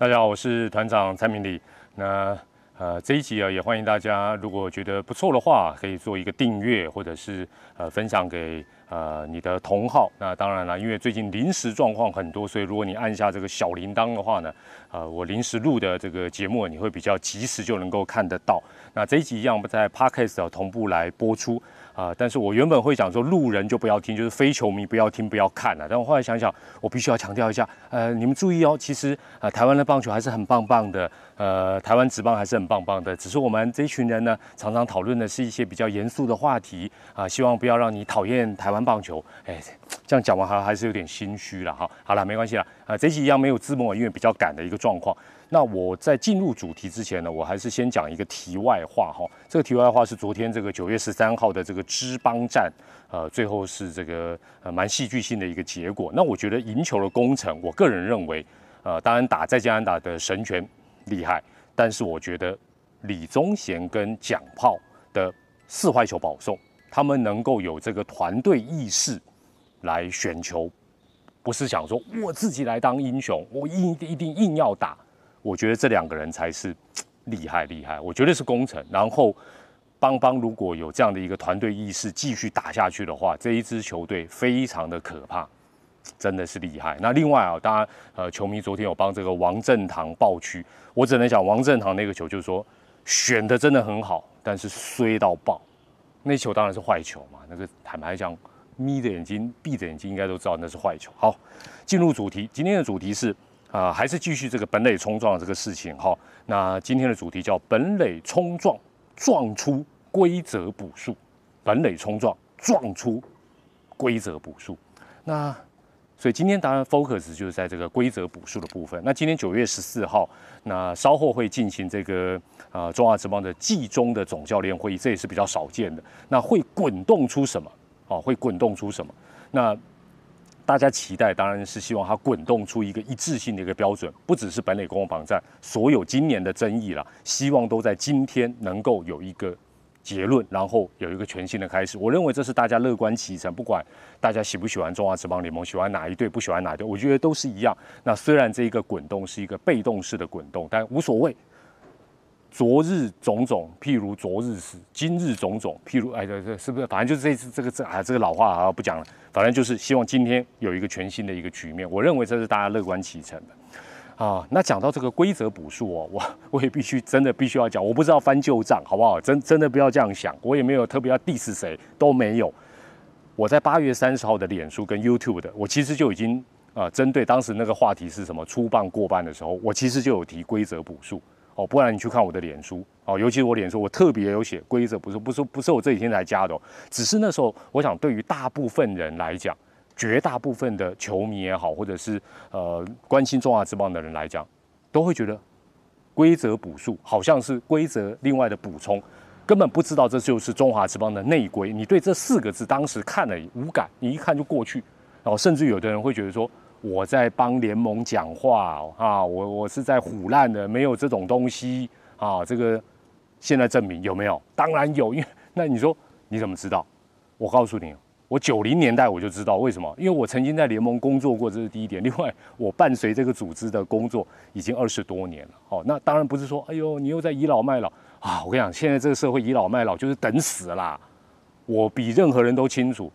大家好，我是团长蔡明礼。那呃这一集啊，也欢迎大家，如果觉得不错的话，可以做一个订阅，或者是呃分享给呃你的同好。那当然了，因为最近临时状况很多，所以如果你按下这个小铃铛的话呢，呃我临时录的这个节目，你会比较及时就能够看得到。那这一集一样不在 Podcast 同步来播出。啊！但是我原本会讲说，路人就不要听，就是非球迷不要听、不要看了。但我后来想想，我必须要强调一下，呃，你们注意哦，其实啊，台湾的棒球还是很棒棒的，呃，台湾职棒还是很棒棒的。只是我们这一群人呢，常常讨论的是一些比较严肃的话题啊，希望不要让你讨厌台湾棒球。哎，这样讲完还还是有点心虚了哈。好了，没关系了。啊，这集一样没有字幕，因为比较赶的一个状况。那我在进入主题之前呢，我还是先讲一个题外话哈。这个题外话是昨天这个九月十三号的这个支邦战，呃，最后是这个呃蛮戏剧性的一个结果。那我觉得赢球的功臣，我个人认为，呃，当然打在加拿大的神权厉害，但是我觉得李宗贤跟蒋炮的四坏球保送，他们能够有这个团队意识来选球，不是想说我自己来当英雄，我一一定硬要打。我觉得这两个人才是厉害厉害，我觉得是功臣。然后邦邦如果有这样的一个团队意识，继续打下去的话，这一支球队非常的可怕，真的是厉害。那另外啊，当然呃，球迷昨天有帮这个王振堂爆区，我只能讲王振堂那个球就是说选的真的很好，但是衰到爆，那球当然是坏球嘛。那个坦白讲，眯着眼睛闭着眼睛应该都知道那是坏球。好，进入主题，今天的主题是。啊，还是继续这个本垒冲撞这个事情哈。那今天的主题叫本垒冲撞撞出规则补数，本垒冲撞撞出规则补数。那所以今天当然 focus 就是在这个规则补数的部分。那今天九月十四号，那稍后会进行这个啊中华职棒的季中的总教练会议，这也是比较少见的。那会滚动出什么？哦，会滚动出什么？那。大家期待当然是希望它滚动出一个一致性的一个标准，不只是本垒攻防战，所有今年的争议了，希望都在今天能够有一个结论，然后有一个全新的开始。我认为这是大家乐观其成，不管大家喜不喜欢中华职棒联盟，喜欢哪一队，不喜欢哪一队，我觉得都是一样。那虽然这一个滚动是一个被动式的滚动，但无所谓。昨日种种，譬如昨日死；今日种种，譬如哎，这这是不是？反正就是这次这个这啊，这个老话啊不讲了。反正就是希望今天有一个全新的一个局面。我认为这是大家乐观其成的啊。那讲到这个规则补数哦，我我也必须真的必须要讲，我不知道翻旧账好不好？真真的不要这样想，我也没有特别要 diss 谁，都没有。我在八月三十号的脸书跟 YouTube 的，我其实就已经啊，针对当时那个话题是什么出棒过半的时候，我其实就有提规则补数。哦，不然你去看我的脸书哦，尤其是我脸书，我特别有写规则，不是不是不是我这几天才加的，只是那时候我想，对于大部分人来讲，绝大部分的球迷也好，或者是呃关心中华之棒的人来讲，都会觉得规则补数好像是规则另外的补充，根本不知道这就是中华之棒的内规。你对这四个字当时看了无感，你一看就过去，然后甚至有的人会觉得说。我在帮联盟讲话啊，我我是在唬烂的，没有这种东西啊。这个现在证明有没有？当然有，因为那你说你怎么知道？我告诉你，我九零年代我就知道为什么，因为我曾经在联盟工作过，这是第一点。另外，我伴随这个组织的工作已经二十多年了。哦，那 当然不是说，哎呦，你又在倚老卖老啊！我跟你讲，现在这个社会倚老卖老就是等死啦。我比任何人都清楚。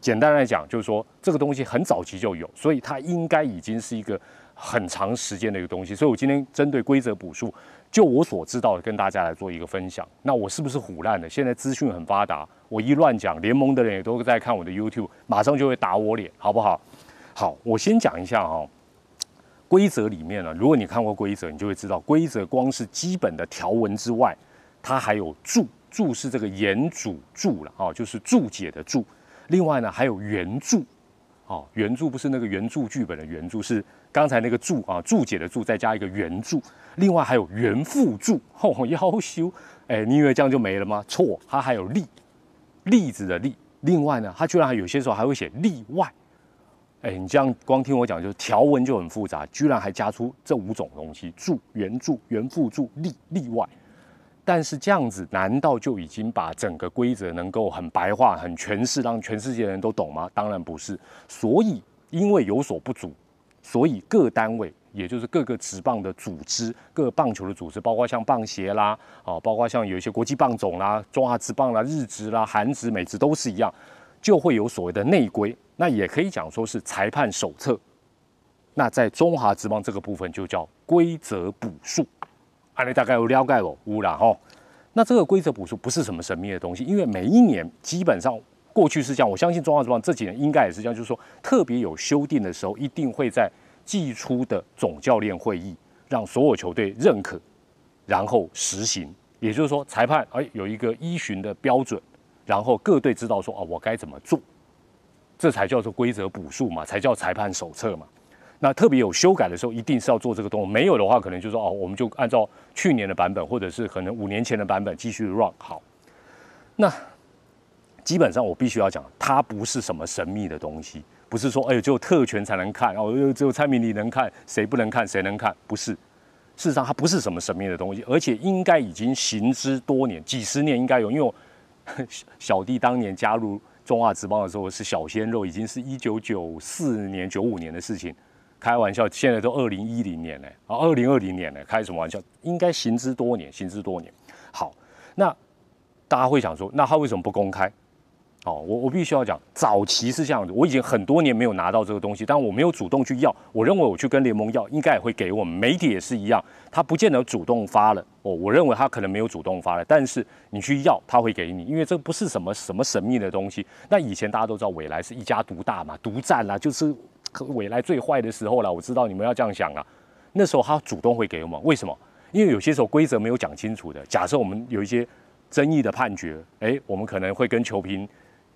简单来讲，就是说这个东西很早期就有，所以它应该已经是一个很长时间的一个东西。所以我今天针对规则补数，就我所知道的，跟大家来做一个分享。那我是不是虎烂的？现在资讯很发达，我一乱讲，联盟的人也都在看我的 YouTube，马上就会打我脸，好不好？好，我先讲一下哈，规则里面呢，如果你看过规则，你就会知道，规则光是基本的条文之外，它还有注，注是这个言主注了啊，就是注解的注。另外呢，还有原著，哦，原著不是那个原著剧本的原著，是刚才那个注啊，注解的注，再加一个原著。另外还有原附注，哦，要修，哎，你以为这样就没了吗？错，它还有例，例子的例。另外呢，它居然还有些时候还会写例外，哎，你这样光听我讲，就是条文就很复杂，居然还加出这五种东西：注、原著、原附注、例、例外。但是这样子，难道就已经把整个规则能够很白话、很诠释，让全世界人都懂吗？当然不是。所以，因为有所不足，所以各单位也就是各个职棒的组织，各个棒球的组织，包括像棒协啦，啊，包括像有一些国际棒总啦、中华职棒啦、日职啦、韩职、美职都是一样，就会有所谓的内规。那也可以讲说是裁判手册。那在中华职棒这个部分就叫规则补数。啊，你大概有了解不？污染哦。那这个规则补数不是什么神秘的东西，因为每一年基本上过去是这样，我相信中华职棒这几年应该也是这样，就是说特别有修订的时候，一定会在季初的总教练会议让所有球队认可，然后实行。也就是说，裁判哎有一个依循的标准，然后各队知道说哦我该怎么做，这才叫做规则补数嘛，才叫裁判手册嘛。那特别有修改的时候，一定是要做这个动作。没有的话，可能就说哦，我们就按照去年的版本，或者是可能五年前的版本继续 run 好。那基本上我必须要讲，它不是什么神秘的东西，不是说哎呦只有特权才能看哦，只有蔡明你能看，谁不能看，谁能看？不是，事实上它不是什么神秘的东西，而且应该已经行之多年，几十年应该有。因为我小弟当年加入中华职棒的时候是小鲜肉，已经是一九九四年、九五年的事情。开玩笑，现在都二零一零年了，啊，二零二零年了，开什么玩笑？应该行之多年，行之多年。好，那大家会想说，那他为什么不公开？哦，我我必须要讲，早期是这样子，我已经很多年没有拿到这个东西，但我没有主动去要。我认为我去跟联盟要，应该也会给我们。媒体也是一样，他不见得主动发了。哦，我认为他可能没有主动发了，但是你去要，他会给你，因为这不是什么什么神秘的东西。那以前大家都知道，未来是一家独大嘛，独占啦，就是。未来最坏的时候了，我知道你们要这样想啊。那时候他主动会给我们，为什么？因为有些时候规则没有讲清楚的。假设我们有一些争议的判决，哎，我们可能会跟球评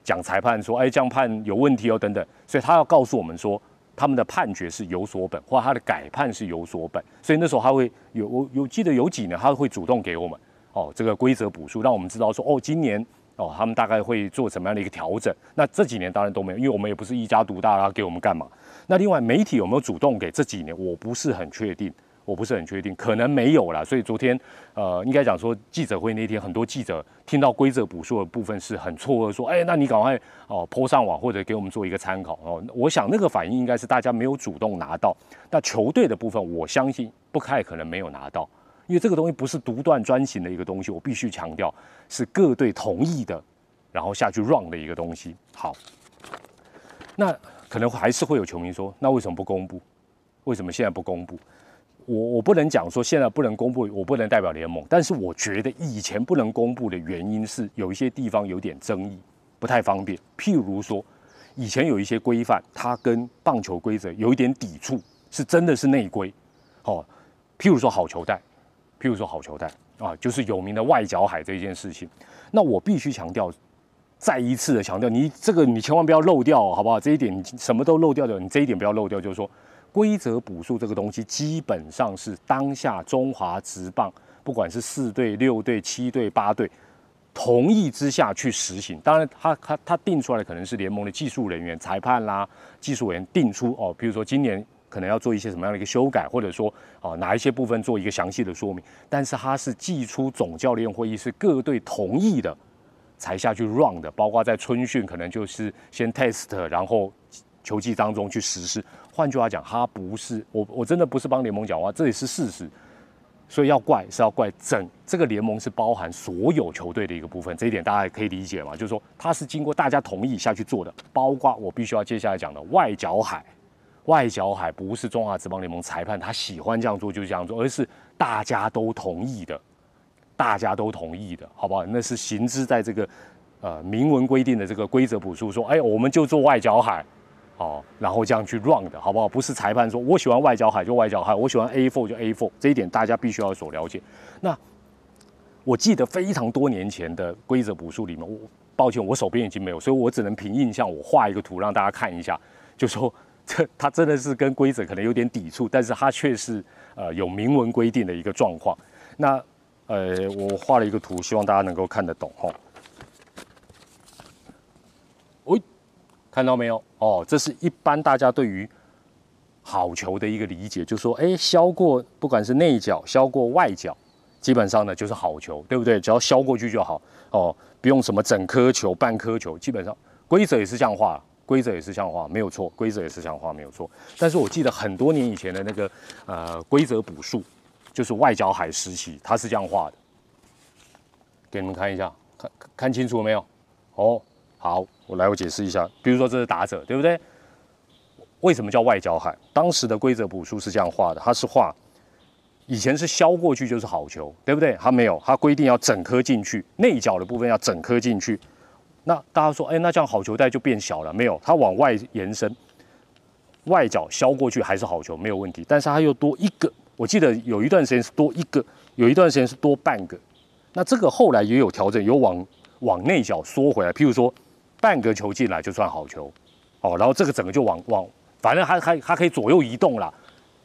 讲裁判说，哎，这样判有问题哦，等等。所以他要告诉我们说，他们的判决是有所本，或他的改判是有所本。所以那时候他会有，我有记得有几年他会主动给我们哦，这个规则补数，让我们知道说，哦，今年。哦，他们大概会做什么样的一个调整？那这几年当然都没有，因为我们也不是一家独大，然后给我们干嘛？那另外媒体有没有主动给？这几年我不是很确定，我不是很确定，可能没有了。所以昨天，呃，应该讲说记者会那天，很多记者听到规则补数的部分是很错愕，说：“哎，那你赶快哦泼上网，或者给我们做一个参考哦。”我想那个反应应该是大家没有主动拿到。那球队的部分，我相信不太可能没有拿到。因为这个东西不是独断专行的一个东西，我必须强调是各队同意的，然后下去 run 的一个东西。好，那可能还是会有球迷说，那为什么不公布？为什么现在不公布？我我不能讲说现在不能公布，我不能代表联盟，但是我觉得以前不能公布的原因是有一些地方有点争议，不太方便。譬如说，以前有一些规范，它跟棒球规则有一点抵触，是真的是内规。哦，譬如说好球带。譬如说好球带啊，就是有名的外角海这一件事情，那我必须强调，再一次的强调，你这个你千万不要漏掉，好不好？这一点你什么都漏掉的，你这一点不要漏掉，就是说规则补数这个东西，基本上是当下中华职棒，不管是四队、六队、七队、八队同意之下去实行。当然，他他他定出来的可能是联盟的技术人员、裁判啦、技术员定出哦，比如说今年。可能要做一些什么样的一个修改，或者说啊哪一些部分做一个详细的说明，但是它是寄出总教练会议是各队同意的才下去 run 的，包括在春训可能就是先 test，然后球季当中去实施。换句话讲，它不是我我真的不是帮联盟讲话，这也是事实。所以要怪是要怪整这个联盟是包含所有球队的一个部分，这一点大家也可以理解嘛，就是说它是经过大家同意下去做的，包括我必须要接下来讲的外角海。外角海不是中华职棒联盟裁判他喜欢这样做就这样做，而是大家都同意的，大家都同意的，好不好？那是行之在这个呃明文规定的这个规则补数，说哎，我们就做外角海，哦，然后这样去 run 的，好不好？不是裁判说我喜欢外角海就外角海，我喜欢 A four 就 A four，这一点大家必须要所了解。那我记得非常多年前的规则补数里面，我抱歉我手边已经没有，所以我只能凭印象，我画一个图让大家看一下，就说。这它真的是跟规则可能有点抵触，但是它却是呃有明文规定的一个状况。那呃，我画了一个图，希望大家能够看得懂哈。喂，看到没有？哦，这是一般大家对于好球的一个理解，就说哎，削过不管是内角削过外角，基本上呢就是好球，对不对？只要削过去就好哦，不用什么整颗球、半颗球，基本上规则也是这样画。规则也是这样画，没有错，规则也是这样画，没有错。但是我记得很多年以前的那个呃规则补数，就是外角海时期，它是这样画的。给你们看一下，看看清楚了没有？哦，好，我来我解释一下。比如说这是打者，对不对？为什么叫外角海？当时的规则补数是这样画的，它是画以前是削过去就是好球，对不对？它没有，它规定要整颗进去，内角的部分要整颗进去。那大家说，哎，那这样好球带就变小了？没有，它往外延伸，外角削过去还是好球，没有问题。但是它又多一个，我记得有一段时间是多一个，有一段时间是多半个。那这个后来也有调整，有往往内角缩回来。譬如说，半个球进来就算好球，哦，然后这个整个就往往，反正它它它可以左右移动了。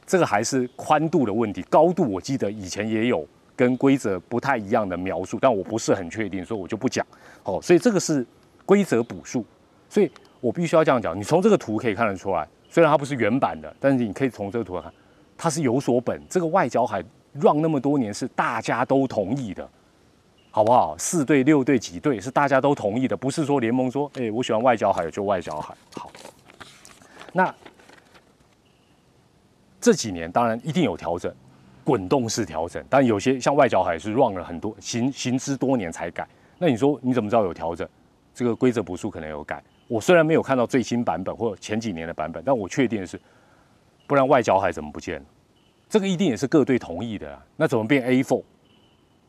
这个还是宽度的问题，高度我记得以前也有。跟规则不太一样的描述，但我不是很确定，所以我就不讲。哦，所以这个是规则补数，所以我必须要这样讲。你从这个图可以看得出来，虽然它不是原版的，但是你可以从这个图来看，它是有所本。这个外角海 run 那么多年是大家都同意的，好不好？四队、六队、几队是大家都同意的，不是说联盟说，哎，我喜欢外角海就外角海。好，那这几年当然一定有调整。滚动式调整，但有些像外角海是 run 了很多行行之多年才改。那你说你怎么知道有调整？这个规则补数可能有改。我虽然没有看到最新版本或前几年的版本，但我确定的是，不然外角海怎么不见了？这个一定也是各队同意的啊。那怎么变 A four？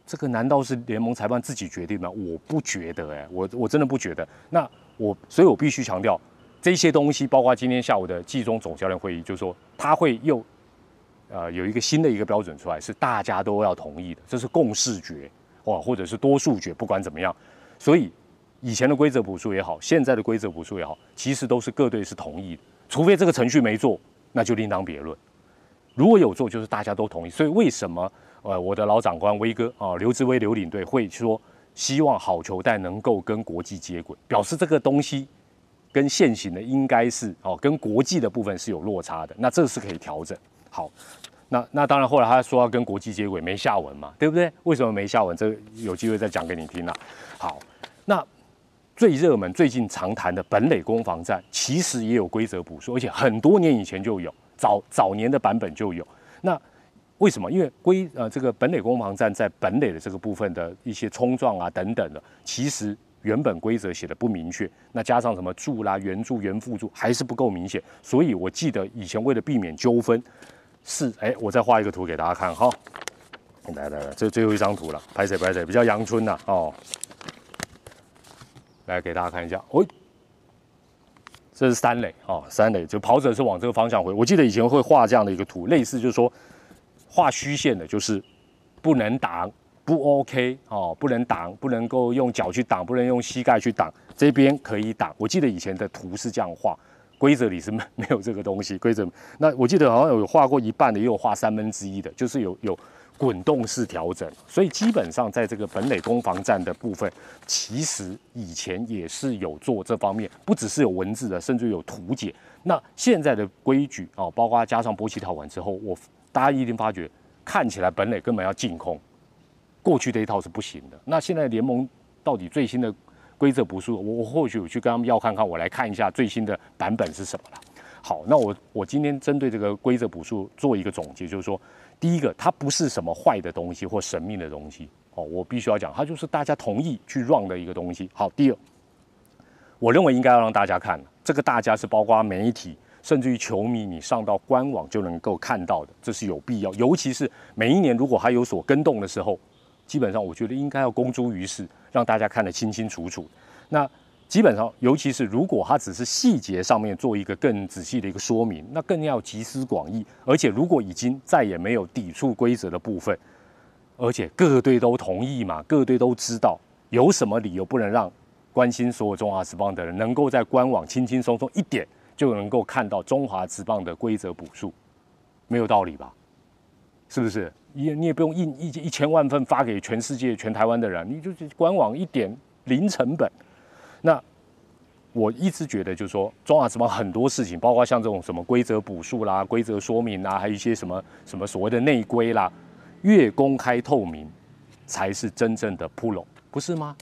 这个难道是联盟裁判自己决定吗？我不觉得哎，我我真的不觉得。那我所以我必须强调这些东西，包括今天下午的季中总教练会议，就是说他会又。呃，有一个新的一个标准出来，是大家都要同意的，这是共视觉，哇，或者是多数决，不管怎么样，所以以前的规则补数也好，现在的规则补数也好，其实都是各队是同意的，除非这个程序没做，那就另当别论。如果有做，就是大家都同意。所以为什么呃，我的老长官威哥啊，刘志威刘领队会说，希望好球带能够跟国际接轨，表示这个东西跟现行的应该是哦，跟国际的部分是有落差的，那这是可以调整。好，那那当然，后来他说要跟国际接轨，没下文嘛，对不对？为什么没下文？这有机会再讲给你听了。好，那最热门、最近常谈的本垒攻防战，其实也有规则补数，而且很多年以前就有，早早年的版本就有。那为什么？因为规呃这个本垒攻防战在本垒的这个部分的一些冲撞啊等等的，其实原本规则写的不明确，那加上什么柱啦、圆柱、圆副柱还是不够明显，所以我记得以前为了避免纠纷。是，哎，我再画一个图给大家看哈。来来来，这最后一张图了，拍谁拍谁，比较阳春呐哦。来给大家看一下，哦，这是三垒哦，三垒就跑者是往这个方向回。我记得以前会画这样的一个图，类似就是说画虚线的，就是不能挡，不 OK 哦，不能挡，不能够用脚去挡，不能用膝盖去挡，这边可以挡。我记得以前的图是这样画。规则里是没没有这个东西，规则那我记得好像有画过一半的，也有画三分之一的，就是有有滚动式调整，所以基本上在这个本垒攻防战的部分，其实以前也是有做这方面，不只是有文字的，甚至有图解。那现在的规矩哦，包括加上波奇条款之后，我大家一定发觉看起来本垒根本要进空，过去这一套是不行的。那现在联盟到底最新的？规则不是我，我或许我去跟他们要看看，我来看一下最新的版本是什么了。好，那我我今天针对这个规则补数做一个总结，就是说，第一个，它不是什么坏的东西或神秘的东西哦，我必须要讲，它就是大家同意去 run 的一个东西。好，第二，我认为应该要让大家看，这个大家是包括媒体，甚至于球迷，你上到官网就能够看到的，这是有必要，尤其是每一年如果还有所跟动的时候。基本上，我觉得应该要公诸于世，让大家看得清清楚楚。那基本上，尤其是如果它只是细节上面做一个更仔细的一个说明，那更要集思广益。而且，如果已经再也没有抵触规则的部分，而且各队都同意嘛，各队都知道，有什么理由不能让关心所有中华职棒的人能够在官网轻轻松松一点就能够看到中华职棒的规则补数？没有道理吧？是不是？你你也不用印一一千万份发给全世界全台湾的人，你就是官网一点零成本。那我一直觉得就是说，中华职棒很多事情，包括像这种什么规则补数啦、规则说明啦，还有一些什么什么所谓的内规啦，越公开透明才是真正的 pro，不是吗？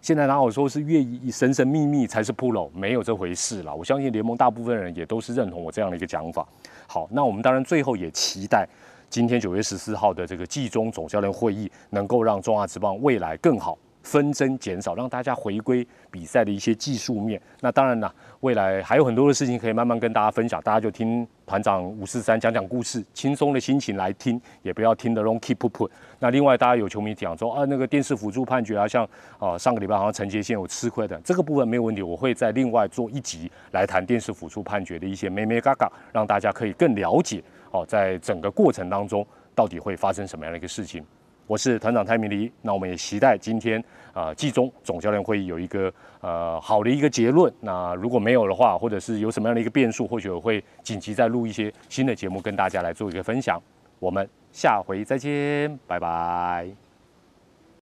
现在哪有说是越神神秘秘才是 pro？没有这回事啦。我相信联盟大部分人也都是认同我这样的一个讲法。好，那我们当然最后也期待今天九月十四号的这个季中总教练会议，能够让中华职棒未来更好。纷争减少，让大家回归比赛的一些技术面。那当然了，未来还有很多的事情可以慢慢跟大家分享。大家就听团长五四三讲讲故事，轻松的心情来听，也不要听得 long keep put。那另外，大家有球迷讲说啊，那个电视辅助判决啊，像啊上个礼拜好像陈杰宪有吃亏的，这个部分没有问题，我会再另外做一集来谈电视辅助判决的一些咩咩嘎嘎，让大家可以更了解哦，在整个过程当中到底会发生什么样的一个事情。我是团长蔡明黎，那我们也期待今天啊季中总教练会议有一个呃好的一个结论。那如果没有的话，或者是有什么样的一个变数，或许我会紧急再录一些新的节目跟大家来做一个分享。我们下回再见，拜拜。